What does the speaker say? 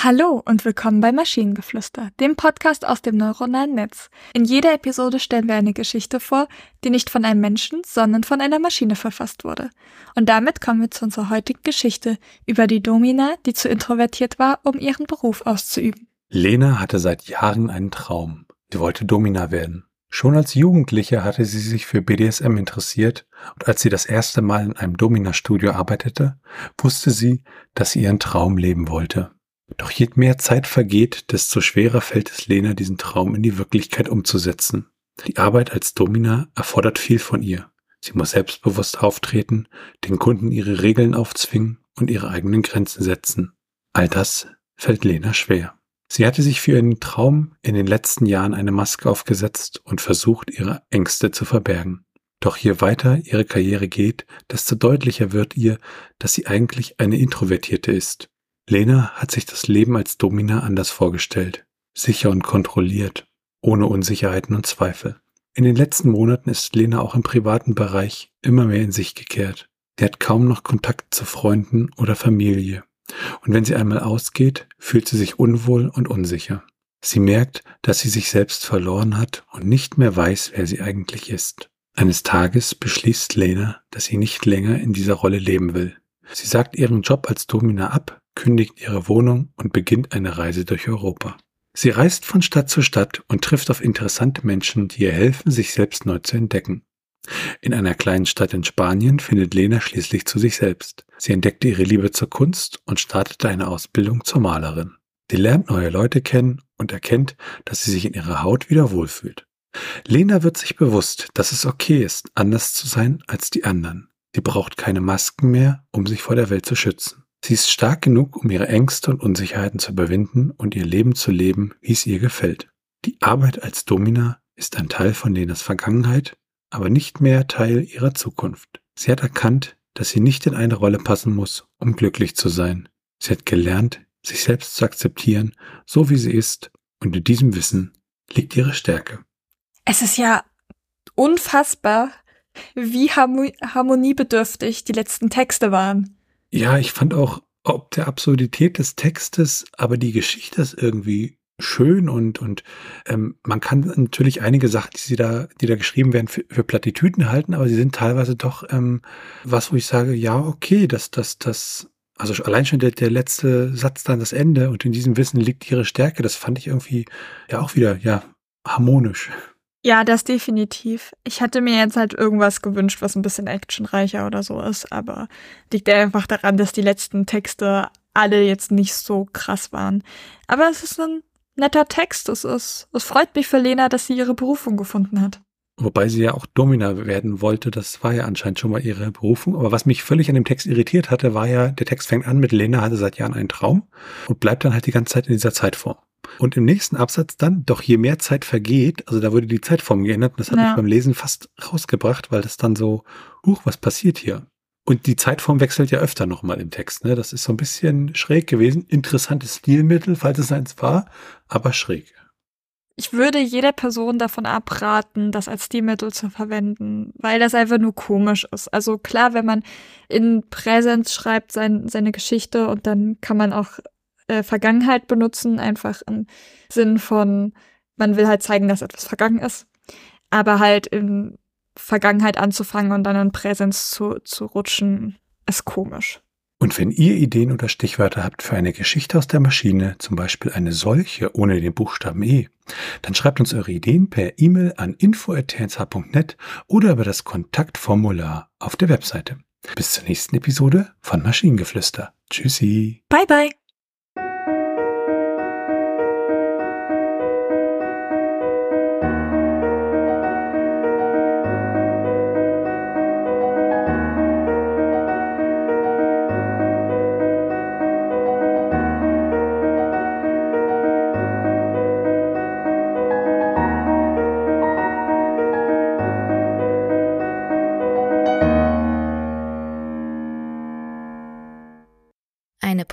Hallo und willkommen bei Maschinengeflüster, dem Podcast aus dem neuronalen Netz. In jeder Episode stellen wir eine Geschichte vor, die nicht von einem Menschen, sondern von einer Maschine verfasst wurde. Und damit kommen wir zu unserer heutigen Geschichte über die Domina, die zu introvertiert war, um ihren Beruf auszuüben. Lena hatte seit Jahren einen Traum. Sie wollte Domina werden. Schon als Jugendliche hatte sie sich für BDSM interessiert und als sie das erste Mal in einem Domina-Studio arbeitete, wusste sie, dass sie ihren Traum leben wollte. Doch je mehr Zeit vergeht, desto schwerer fällt es Lena, diesen Traum in die Wirklichkeit umzusetzen. Die Arbeit als Domina erfordert viel von ihr. Sie muss selbstbewusst auftreten, den Kunden ihre Regeln aufzwingen und ihre eigenen Grenzen setzen. All das fällt Lena schwer. Sie hatte sich für ihren Traum in den letzten Jahren eine Maske aufgesetzt und versucht, ihre Ängste zu verbergen. Doch je weiter ihre Karriere geht, desto deutlicher wird ihr, dass sie eigentlich eine Introvertierte ist. Lena hat sich das Leben als Domina anders vorgestellt, sicher und kontrolliert, ohne Unsicherheiten und Zweifel. In den letzten Monaten ist Lena auch im privaten Bereich immer mehr in sich gekehrt. Sie hat kaum noch Kontakt zu Freunden oder Familie. Und wenn sie einmal ausgeht, fühlt sie sich unwohl und unsicher. Sie merkt, dass sie sich selbst verloren hat und nicht mehr weiß, wer sie eigentlich ist. Eines Tages beschließt Lena, dass sie nicht länger in dieser Rolle leben will. Sie sagt ihren Job als Domina ab kündigt ihre Wohnung und beginnt eine Reise durch Europa. Sie reist von Stadt zu Stadt und trifft auf interessante Menschen, die ihr helfen, sich selbst neu zu entdecken. In einer kleinen Stadt in Spanien findet Lena schließlich zu sich selbst. Sie entdeckte ihre Liebe zur Kunst und startete eine Ausbildung zur Malerin. Sie lernt neue Leute kennen und erkennt, dass sie sich in ihrer Haut wieder wohlfühlt. Lena wird sich bewusst, dass es okay ist, anders zu sein als die anderen. Sie braucht keine Masken mehr, um sich vor der Welt zu schützen. Sie ist stark genug, um ihre Ängste und Unsicherheiten zu überwinden und ihr Leben zu leben, wie es ihr gefällt. Die Arbeit als Domina ist ein Teil von Lenas Vergangenheit, aber nicht mehr Teil ihrer Zukunft. Sie hat erkannt, dass sie nicht in eine Rolle passen muss, um glücklich zu sein. Sie hat gelernt, sich selbst zu akzeptieren, so wie sie ist, und in diesem Wissen liegt ihre Stärke. Es ist ja unfassbar, wie harmoniebedürftig die letzten Texte waren. Ja, ich fand auch, ob der Absurdität des Textes, aber die Geschichte ist irgendwie schön und und ähm, man kann natürlich einige Sachen, die sie da, die da geschrieben werden, für, für Plattitüden halten, aber sie sind teilweise doch ähm, was, wo ich sage, ja, okay, das, das, das, also allein schon der, der letzte Satz dann das Ende und in diesem Wissen liegt ihre Stärke, das fand ich irgendwie ja auch wieder, ja, harmonisch. Ja, das definitiv. Ich hatte mir jetzt halt irgendwas gewünscht, was ein bisschen actionreicher oder so ist, aber liegt einfach daran, dass die letzten Texte alle jetzt nicht so krass waren. Aber es ist ein netter Text. Es ist, es freut mich für Lena, dass sie ihre Berufung gefunden hat. Wobei sie ja auch Domina werden wollte, das war ja anscheinend schon mal ihre Berufung. Aber was mich völlig an dem Text irritiert hatte, war ja, der Text fängt an mit Lena hatte seit Jahren einen Traum und bleibt dann halt die ganze Zeit in dieser Zeitform. Und im nächsten Absatz dann, doch je mehr Zeit vergeht, also da wurde die Zeitform geändert, und das hat ja. mich beim Lesen fast rausgebracht, weil das dann so, huch, was passiert hier? Und die Zeitform wechselt ja öfter nochmal im Text. Ne? Das ist so ein bisschen schräg gewesen. Interessantes Stilmittel, falls es eins war, aber schräg. Ich würde jeder Person davon abraten, das als Stilmittel zu verwenden, weil das einfach nur komisch ist. Also klar, wenn man in Präsenz schreibt sein, seine Geschichte und dann kann man auch äh, Vergangenheit benutzen, einfach im Sinn von, man will halt zeigen, dass etwas vergangen ist. Aber halt in Vergangenheit anzufangen und dann in Präsenz zu, zu rutschen, ist komisch. Und wenn ihr Ideen oder Stichwörter habt für eine Geschichte aus der Maschine, zum Beispiel eine solche ohne den Buchstaben E, dann schreibt uns eure Ideen per E-Mail an info.tnsh.net oder über das Kontaktformular auf der Webseite. Bis zur nächsten Episode von Maschinengeflüster. Tschüssi. Bye bye.